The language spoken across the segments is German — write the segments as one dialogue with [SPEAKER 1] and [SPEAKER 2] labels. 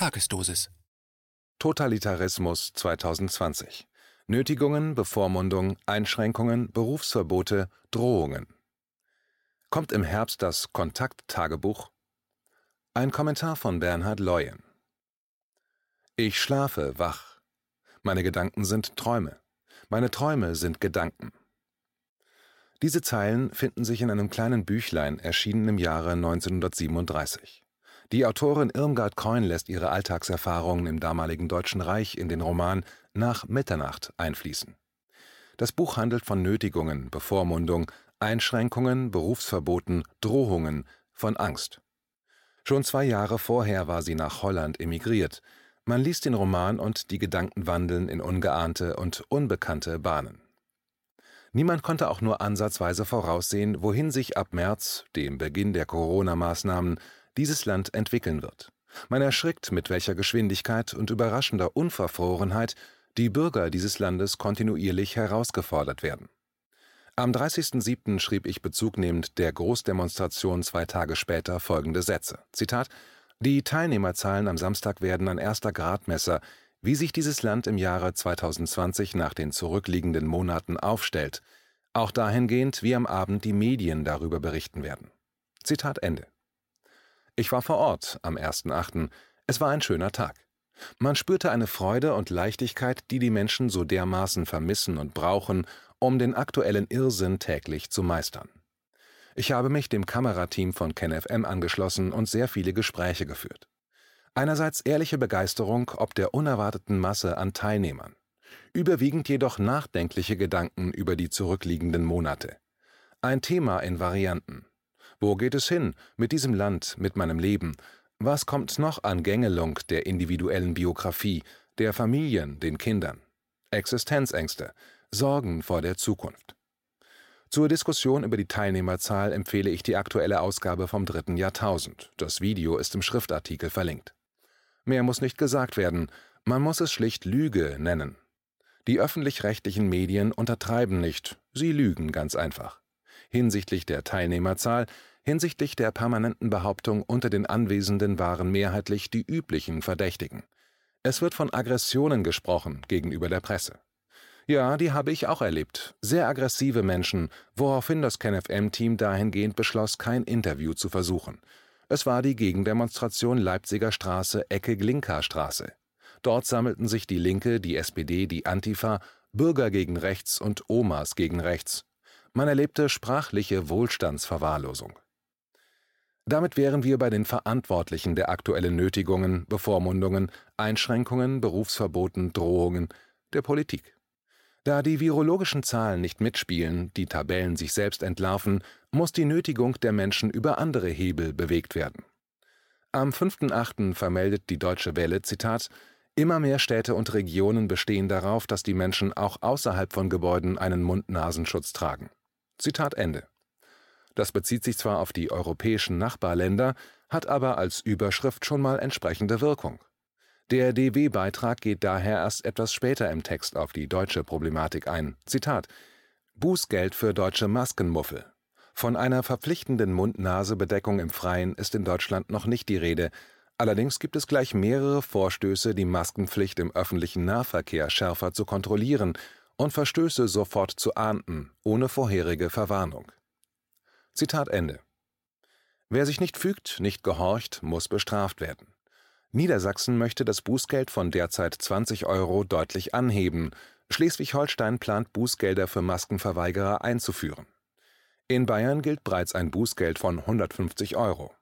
[SPEAKER 1] Tagesdosis.
[SPEAKER 2] Totalitarismus 2020. Nötigungen, Bevormundung, Einschränkungen, Berufsverbote, Drohungen. Kommt im Herbst das Kontakttagebuch? Ein Kommentar von Bernhard Leuen. Ich schlafe wach. Meine Gedanken sind Träume. Meine Träume sind Gedanken. Diese Zeilen finden sich in einem kleinen Büchlein, erschienen im Jahre 1937. Die Autorin Irmgard Keun lässt ihre Alltagserfahrungen im damaligen Deutschen Reich in den Roman Nach Mitternacht einfließen. Das Buch handelt von Nötigungen, Bevormundung, Einschränkungen, Berufsverboten, Drohungen, von Angst. Schon zwei Jahre vorher war sie nach Holland emigriert. Man liest den Roman und die Gedanken wandeln in ungeahnte und unbekannte Bahnen. Niemand konnte auch nur ansatzweise voraussehen, wohin sich ab März, dem Beginn der Corona-Maßnahmen, dieses Land entwickeln wird. Man erschrickt, mit welcher Geschwindigkeit und überraschender Unverfrorenheit die Bürger dieses Landes kontinuierlich herausgefordert werden. Am 30.07. schrieb ich bezugnehmend der Großdemonstration zwei Tage später folgende Sätze. Zitat Die Teilnehmerzahlen am Samstag werden ein erster Gradmesser, wie sich dieses Land im Jahre 2020 nach den zurückliegenden Monaten aufstellt, auch dahingehend, wie am Abend die Medien darüber berichten werden. Zitat Ende. Ich war vor Ort am 1.8. Es war ein schöner Tag. Man spürte eine Freude und Leichtigkeit, die die Menschen so dermaßen vermissen und brauchen, um den aktuellen Irrsinn täglich zu meistern. Ich habe mich dem Kamerateam von KenFM angeschlossen und sehr viele Gespräche geführt. Einerseits ehrliche Begeisterung ob der unerwarteten Masse an Teilnehmern, überwiegend jedoch nachdenkliche Gedanken über die zurückliegenden Monate. Ein Thema in Varianten, wo geht es hin mit diesem Land, mit meinem Leben? Was kommt noch an Gängelung der individuellen Biografie, der Familien, den Kindern? Existenzängste, Sorgen vor der Zukunft. Zur Diskussion über die Teilnehmerzahl empfehle ich die aktuelle Ausgabe vom dritten Jahrtausend. Das Video ist im Schriftartikel verlinkt. Mehr muss nicht gesagt werden, man muss es schlicht Lüge nennen. Die öffentlich-rechtlichen Medien untertreiben nicht, sie lügen ganz einfach. Hinsichtlich der Teilnehmerzahl Hinsichtlich der permanenten Behauptung, unter den Anwesenden waren mehrheitlich die üblichen Verdächtigen. Es wird von Aggressionen gesprochen gegenüber der Presse. Ja, die habe ich auch erlebt. Sehr aggressive Menschen, woraufhin das KenFM-Team dahingehend beschloss, kein Interview zu versuchen. Es war die Gegendemonstration Leipziger Straße, Ecke Glinka-Straße. Dort sammelten sich die Linke, die SPD, die Antifa, Bürger gegen rechts und Omas gegen rechts. Man erlebte sprachliche Wohlstandsverwahrlosung. Damit wären wir bei den Verantwortlichen der aktuellen Nötigungen, Bevormundungen, Einschränkungen, Berufsverboten, Drohungen der Politik. Da die virologischen Zahlen nicht mitspielen, die Tabellen sich selbst entlarven, muss die Nötigung der Menschen über andere Hebel bewegt werden. Am 5.8. vermeldet die Deutsche Welle, Zitat, Immer mehr Städte und Regionen bestehen darauf, dass die Menschen auch außerhalb von Gebäuden einen Mund-Nasenschutz tragen. Zitat Ende. Das bezieht sich zwar auf die europäischen Nachbarländer, hat aber als Überschrift schon mal entsprechende Wirkung. Der DW-Beitrag geht daher erst etwas später im Text auf die deutsche Problematik ein. Zitat Bußgeld für deutsche Maskenmuffel. Von einer verpflichtenden Mund-Nase-Bedeckung im Freien ist in Deutschland noch nicht die Rede. Allerdings gibt es gleich mehrere Vorstöße, die Maskenpflicht im öffentlichen Nahverkehr schärfer zu kontrollieren und Verstöße sofort zu ahnden, ohne vorherige Verwarnung. Zitat Ende. Wer sich nicht fügt, nicht gehorcht, muss bestraft werden. Niedersachsen möchte das Bußgeld von derzeit 20 Euro deutlich anheben. Schleswig-Holstein plant Bußgelder für Maskenverweigerer einzuführen. In Bayern gilt bereits ein Bußgeld von 150 Euro.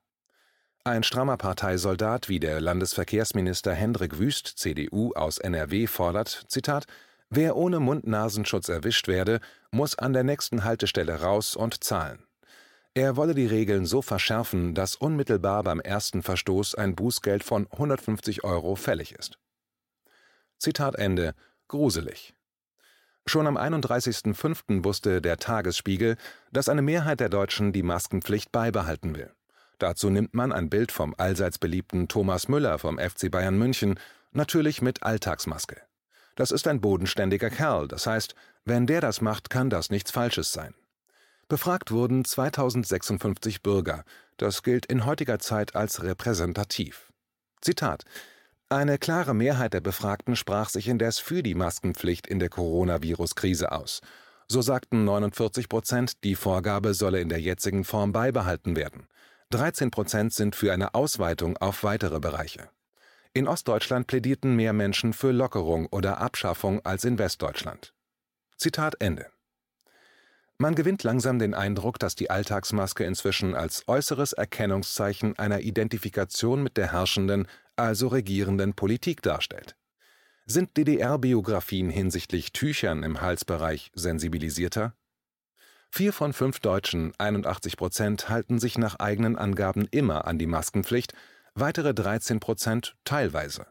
[SPEAKER 2] Ein strammer Parteisoldat wie der Landesverkehrsminister Hendrik Wüst, CDU aus NRW, fordert, Zitat, wer ohne Mund-Nasenschutz erwischt werde, muss an der nächsten Haltestelle raus und zahlen. Er wolle die Regeln so verschärfen, dass unmittelbar beim ersten Verstoß ein Bußgeld von 150 Euro fällig ist. Zitat Ende. Gruselig. Schon am 31.05. wusste der Tagesspiegel, dass eine Mehrheit der Deutschen die Maskenpflicht beibehalten will. Dazu nimmt man ein Bild vom allseits beliebten Thomas Müller vom FC Bayern München, natürlich mit Alltagsmaske. Das ist ein bodenständiger Kerl, das heißt, wenn der das macht, kann das nichts Falsches sein. Befragt wurden 2056 Bürger. Das gilt in heutiger Zeit als repräsentativ. Zitat Eine klare Mehrheit der Befragten sprach sich indes für die Maskenpflicht in der Coronavirus-Krise aus. So sagten 49 Prozent, die Vorgabe solle in der jetzigen Form beibehalten werden. 13 Prozent sind für eine Ausweitung auf weitere Bereiche. In Ostdeutschland plädierten mehr Menschen für Lockerung oder Abschaffung als in Westdeutschland. Zitat Ende. Man gewinnt langsam den Eindruck, dass die Alltagsmaske inzwischen als äußeres Erkennungszeichen einer Identifikation mit der herrschenden, also regierenden Politik darstellt. Sind DDR-Biografien hinsichtlich Tüchern im Halsbereich sensibilisierter? Vier von fünf Deutschen, 81 Prozent, halten sich nach eigenen Angaben immer an die Maskenpflicht, weitere 13 Prozent teilweise.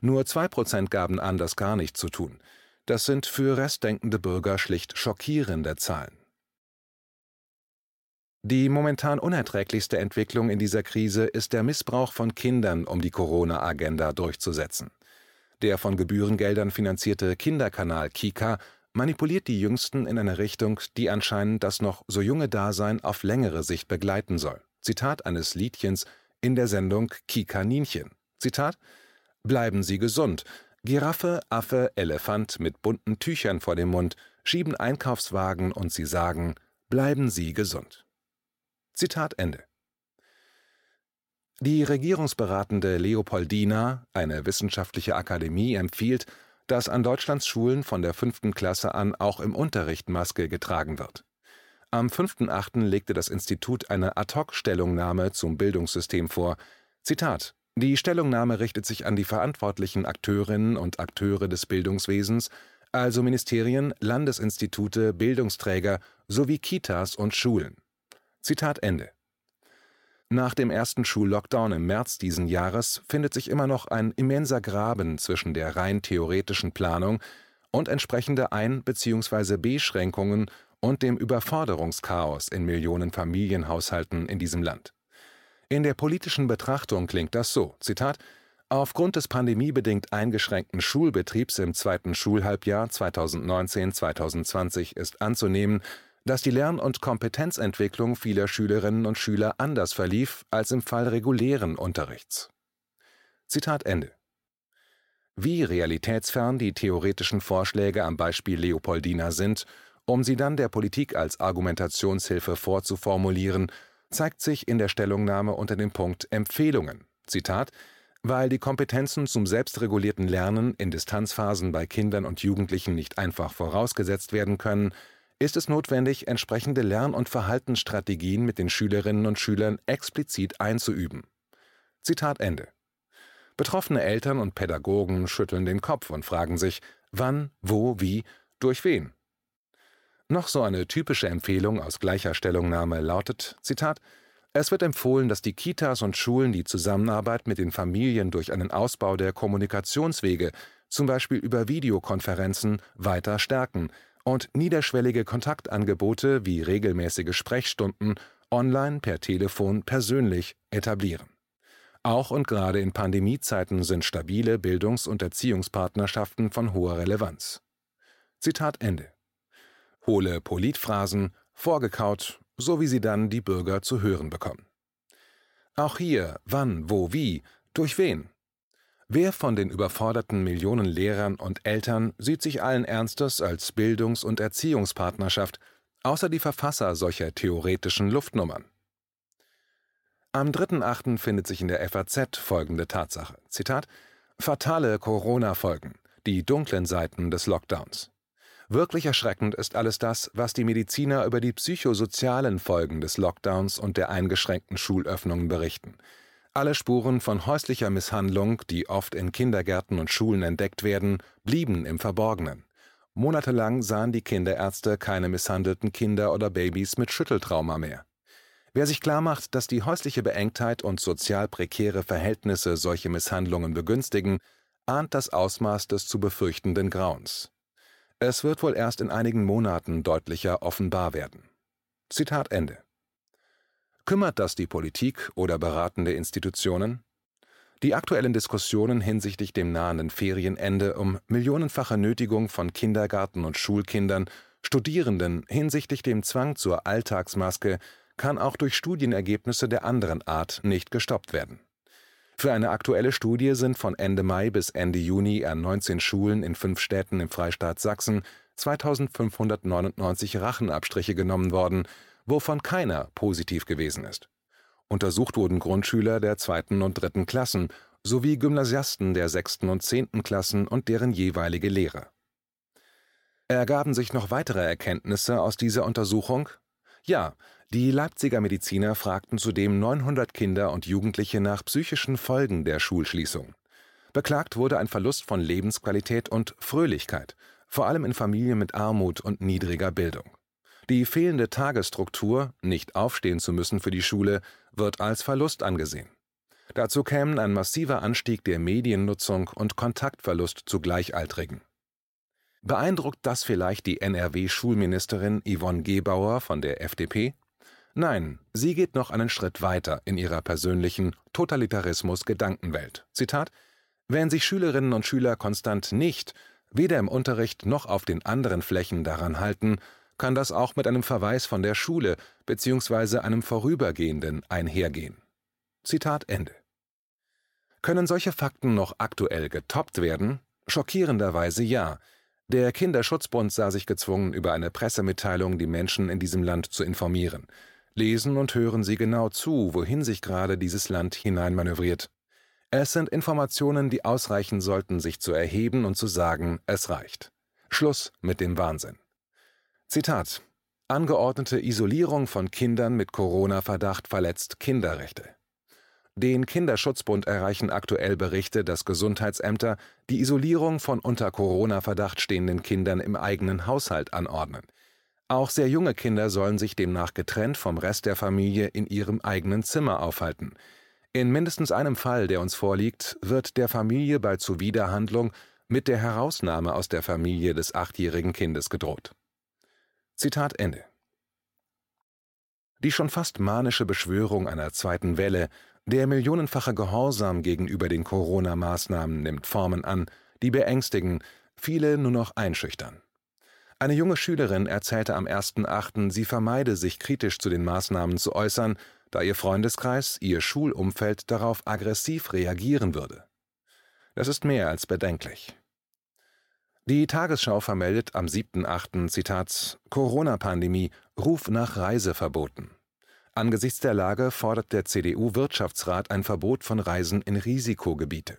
[SPEAKER 2] Nur zwei Prozent gaben an, das gar nicht zu tun. Das sind für restdenkende Bürger schlicht schockierende Zahlen. Die momentan unerträglichste Entwicklung in dieser Krise ist der Missbrauch von Kindern, um die Corona-Agenda durchzusetzen. Der von Gebührengeldern finanzierte Kinderkanal Kika manipuliert die Jüngsten in eine Richtung, die anscheinend das noch so junge Dasein auf längere Sicht begleiten soll. Zitat eines Liedchens in der Sendung Kikaninchen. Zitat Bleiben Sie gesund. Giraffe, Affe, Elefant mit bunten Tüchern vor dem Mund schieben Einkaufswagen und sie sagen, bleiben Sie gesund. Zitat Ende. Die regierungsberatende Leopoldina, eine wissenschaftliche Akademie, empfiehlt, dass an Deutschlands Schulen von der fünften Klasse an auch im Unterricht Maske getragen wird. Am 5.8. legte das Institut eine Ad-hoc-Stellungnahme zum Bildungssystem vor. Zitat: Die Stellungnahme richtet sich an die verantwortlichen Akteurinnen und Akteure des Bildungswesens, also Ministerien, Landesinstitute, Bildungsträger sowie Kitas und Schulen Zitat Ende. Nach dem ersten Schullockdown im März diesen Jahres findet sich immer noch ein immenser Graben zwischen der rein theoretischen Planung und entsprechende Ein- bzw. Beschränkungen und dem Überforderungschaos in Millionen Familienhaushalten in diesem Land. In der politischen Betrachtung klingt das so: Zitat Aufgrund des pandemiebedingt eingeschränkten Schulbetriebs im zweiten Schulhalbjahr 2019-2020 ist anzunehmen dass die Lern- und Kompetenzentwicklung vieler Schülerinnen und Schüler anders verlief als im Fall regulären Unterrichts. Zitat Ende. Wie realitätsfern die theoretischen Vorschläge am Beispiel Leopoldina sind, um sie dann der Politik als Argumentationshilfe vorzuformulieren, zeigt sich in der Stellungnahme unter dem Punkt Empfehlungen. Zitat weil die Kompetenzen zum selbstregulierten Lernen in Distanzphasen bei Kindern und Jugendlichen nicht einfach vorausgesetzt werden können, ist es notwendig, entsprechende Lern- und Verhaltensstrategien mit den Schülerinnen und Schülern explizit einzuüben. Zitat Ende. Betroffene Eltern und Pädagogen schütteln den Kopf und fragen sich, wann, wo, wie, durch wen. Noch so eine typische Empfehlung aus gleicher Stellungnahme lautet, Zitat, es wird empfohlen, dass die Kitas und Schulen die Zusammenarbeit mit den Familien durch einen Ausbau der Kommunikationswege, zum Beispiel über Videokonferenzen, weiter stärken, und niederschwellige Kontaktangebote wie regelmäßige Sprechstunden online, per Telefon, persönlich etablieren. Auch und gerade in Pandemiezeiten sind stabile Bildungs- und Erziehungspartnerschaften von hoher Relevanz. Zitat Ende. Hohle Politphrasen, vorgekaut, so wie sie dann die Bürger zu hören bekommen. Auch hier, wann, wo, wie, durch wen? Wer von den überforderten Millionen Lehrern und Eltern sieht sich allen Ernstes als Bildungs- und Erziehungspartnerschaft, außer die Verfasser solcher theoretischen Luftnummern? Am 3.8. findet sich in der FAZ folgende Tatsache: Zitat: Fatale Corona-Folgen, die dunklen Seiten des Lockdowns. Wirklich erschreckend ist alles das, was die Mediziner über die psychosozialen Folgen des Lockdowns und der eingeschränkten Schulöffnungen berichten. Alle Spuren von häuslicher Misshandlung, die oft in Kindergärten und Schulen entdeckt werden, blieben im Verborgenen. Monatelang sahen die Kinderärzte keine misshandelten Kinder oder Babys mit Schütteltrauma mehr. Wer sich klarmacht, dass die häusliche Beengtheit und sozial prekäre Verhältnisse solche Misshandlungen begünstigen, ahnt das Ausmaß des zu befürchtenden Grauens. Es wird wohl erst in einigen Monaten deutlicher offenbar werden. Zitat Ende. Kümmert das die Politik oder beratende Institutionen? Die aktuellen Diskussionen hinsichtlich dem nahenden Ferienende um millionenfache Nötigung von Kindergarten- und Schulkindern, Studierenden hinsichtlich dem Zwang zur Alltagsmaske kann auch durch Studienergebnisse der anderen Art nicht gestoppt werden. Für eine aktuelle Studie sind von Ende Mai bis Ende Juni an 19 Schulen in fünf Städten im Freistaat Sachsen 2599 Rachenabstriche genommen worden, wovon keiner positiv gewesen ist. Untersucht wurden Grundschüler der zweiten und dritten Klassen sowie Gymnasiasten der sechsten und zehnten Klassen und deren jeweilige Lehrer. Ergaben sich noch weitere Erkenntnisse aus dieser Untersuchung? Ja, die Leipziger Mediziner fragten zudem 900 Kinder und Jugendliche nach psychischen Folgen der Schulschließung. Beklagt wurde ein Verlust von Lebensqualität und Fröhlichkeit, vor allem in Familien mit Armut und niedriger Bildung. Die fehlende Tagesstruktur, nicht aufstehen zu müssen für die Schule, wird als Verlust angesehen. Dazu kämen ein massiver Anstieg der Mediennutzung und Kontaktverlust zu Gleichaltrigen. Beeindruckt das vielleicht die NRW-Schulministerin Yvonne Gebauer von der FDP? Nein, sie geht noch einen Schritt weiter in ihrer persönlichen Totalitarismus-Gedankenwelt. Zitat: Wenn sich Schülerinnen und Schüler konstant nicht, weder im Unterricht noch auf den anderen Flächen daran halten, kann das auch mit einem Verweis von der Schule bzw. einem Vorübergehenden einhergehen. Zitat Ende. Können solche Fakten noch aktuell getoppt werden? Schockierenderweise ja. Der Kinderschutzbund sah sich gezwungen, über eine Pressemitteilung die Menschen in diesem Land zu informieren. Lesen und hören Sie genau zu, wohin sich gerade dieses Land hineinmanövriert. Es sind Informationen, die ausreichen sollten, sich zu erheben und zu sagen, es reicht. Schluss mit dem Wahnsinn. Zitat Angeordnete Isolierung von Kindern mit Corona-Verdacht verletzt Kinderrechte. Den Kinderschutzbund erreichen aktuell Berichte, dass Gesundheitsämter die Isolierung von unter Corona-Verdacht stehenden Kindern im eigenen Haushalt anordnen. Auch sehr junge Kinder sollen sich demnach getrennt vom Rest der Familie in ihrem eigenen Zimmer aufhalten. In mindestens einem Fall, der uns vorliegt, wird der Familie bei Zuwiderhandlung mit der Herausnahme aus der Familie des achtjährigen Kindes gedroht. Zitat Ende. Die schon fast manische Beschwörung einer zweiten Welle der millionenfache Gehorsam gegenüber den Corona-Maßnahmen nimmt Formen an, die beängstigen, viele nur noch einschüchtern. Eine junge Schülerin erzählte am 1.8., sie vermeide, sich kritisch zu den Maßnahmen zu äußern, da ihr Freundeskreis, ihr Schulumfeld darauf aggressiv reagieren würde. Das ist mehr als bedenklich. Die Tagesschau vermeldet am 7.8. Zitat Corona-Pandemie, Ruf nach Reiseverboten. Angesichts der Lage fordert der CDU-Wirtschaftsrat ein Verbot von Reisen in Risikogebiete.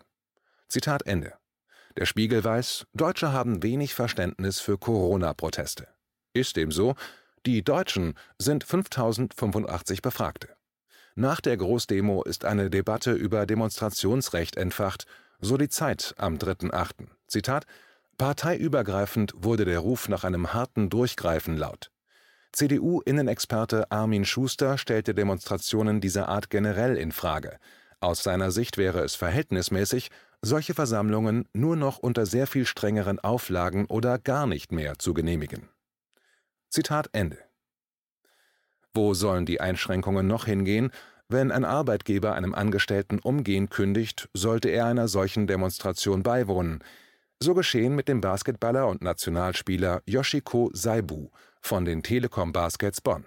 [SPEAKER 2] Zitat Ende. Der Spiegel weiß, Deutsche haben wenig Verständnis für Corona-Proteste. Ist dem so? Die Deutschen sind 5085 Befragte. Nach der Großdemo ist eine Debatte über Demonstrationsrecht entfacht, so die Zeit am 3.8. Zitat: Parteiübergreifend wurde der Ruf nach einem harten Durchgreifen laut. CDU-Innenexperte Armin Schuster stellte Demonstrationen dieser Art generell in Frage. Aus seiner Sicht wäre es verhältnismäßig, solche Versammlungen nur noch unter sehr viel strengeren Auflagen oder gar nicht mehr zu genehmigen. Zitat Ende. Wo sollen die Einschränkungen noch hingehen, wenn ein Arbeitgeber einem Angestellten umgehend kündigt, sollte er einer solchen Demonstration beiwohnen? So geschehen mit dem Basketballer und Nationalspieler Yoshiko Saibu von den Telekom Baskets Bonn.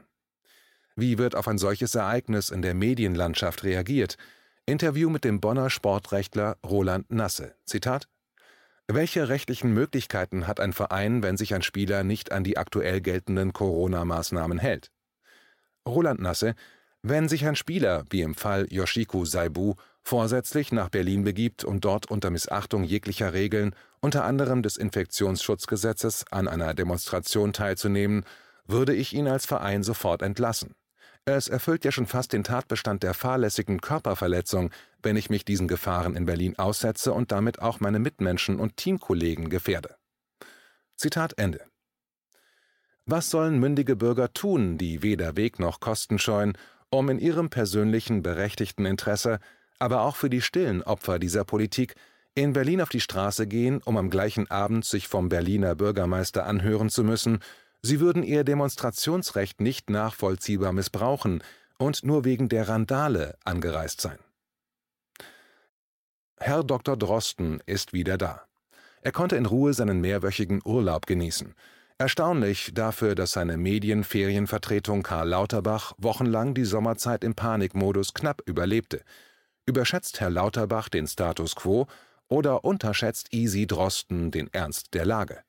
[SPEAKER 2] Wie wird auf ein solches Ereignis in der Medienlandschaft reagiert? Interview mit dem Bonner Sportrechtler Roland Nasse. Zitat: Welche rechtlichen Möglichkeiten hat ein Verein, wenn sich ein Spieler nicht an die aktuell geltenden Corona-Maßnahmen hält? Roland Nasse: Wenn sich ein Spieler, wie im Fall Yoshiko Saibu, vorsätzlich nach Berlin begibt und dort unter Missachtung jeglicher Regeln, unter anderem des Infektionsschutzgesetzes, an einer Demonstration teilzunehmen, würde ich ihn als Verein sofort entlassen. Es erfüllt ja schon fast den Tatbestand der fahrlässigen Körperverletzung, wenn ich mich diesen Gefahren in Berlin aussetze und damit auch meine Mitmenschen und Teamkollegen gefährde. Zitat Ende. Was sollen mündige Bürger tun, die weder Weg noch Kosten scheuen, um in ihrem persönlichen berechtigten Interesse aber auch für die stillen Opfer dieser Politik in Berlin auf die Straße gehen, um am gleichen Abend sich vom Berliner Bürgermeister anhören zu müssen, sie würden ihr Demonstrationsrecht nicht nachvollziehbar missbrauchen und nur wegen der Randale angereist sein. Herr Dr. Drosten ist wieder da. Er konnte in Ruhe seinen mehrwöchigen Urlaub genießen. Erstaunlich dafür, dass seine Medienferienvertretung Karl Lauterbach wochenlang die Sommerzeit im Panikmodus knapp überlebte – Überschätzt Herr Lauterbach den Status quo oder unterschätzt Easy Drosten den Ernst der Lage?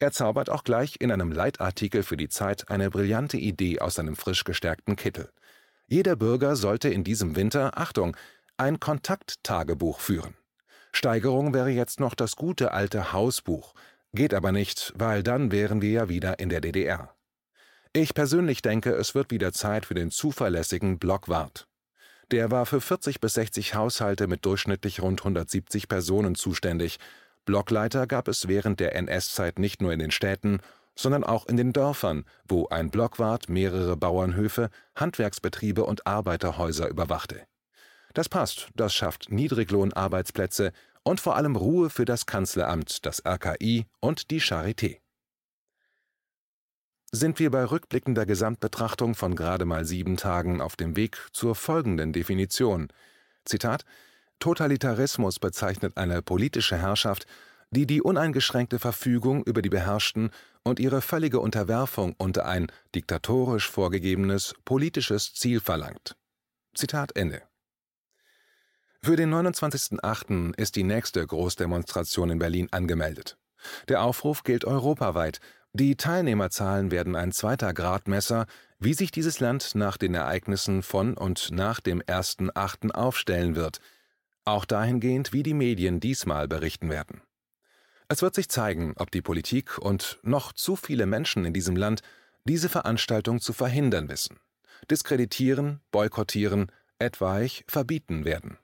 [SPEAKER 2] Er zaubert auch gleich in einem Leitartikel für die Zeit eine brillante Idee aus seinem frisch gestärkten Kittel. Jeder Bürger sollte in diesem Winter, Achtung, ein Kontakttagebuch führen. Steigerung wäre jetzt noch das gute alte Hausbuch, geht aber nicht, weil dann wären wir ja wieder in der DDR. Ich persönlich denke, es wird wieder Zeit für den zuverlässigen Blockwart. Der war für 40 bis 60 Haushalte mit durchschnittlich rund 170 Personen zuständig. Blockleiter gab es während der NS-Zeit nicht nur in den Städten, sondern auch in den Dörfern, wo ein Blockwart mehrere Bauernhöfe, Handwerksbetriebe und Arbeiterhäuser überwachte. Das passt, das schafft Niedriglohnarbeitsplätze und vor allem Ruhe für das Kanzleramt, das RKI und die Charité. Sind wir bei rückblickender Gesamtbetrachtung von gerade mal sieben Tagen auf dem Weg zur folgenden Definition. Zitat Totalitarismus bezeichnet eine politische Herrschaft, die die uneingeschränkte Verfügung über die Beherrschten und ihre völlige Unterwerfung unter ein diktatorisch vorgegebenes politisches Ziel verlangt. Zitat Ende. Für den 29.08. ist die nächste Großdemonstration in Berlin angemeldet. Der Aufruf gilt europaweit. Die Teilnehmerzahlen werden ein zweiter Gradmesser, wie sich dieses Land nach den Ereignissen von und nach dem 1.08. aufstellen wird, auch dahingehend, wie die Medien diesmal berichten werden. Es wird sich zeigen, ob die Politik und noch zu viele Menschen in diesem Land diese Veranstaltung zu verhindern wissen, diskreditieren, boykottieren, etwaig verbieten werden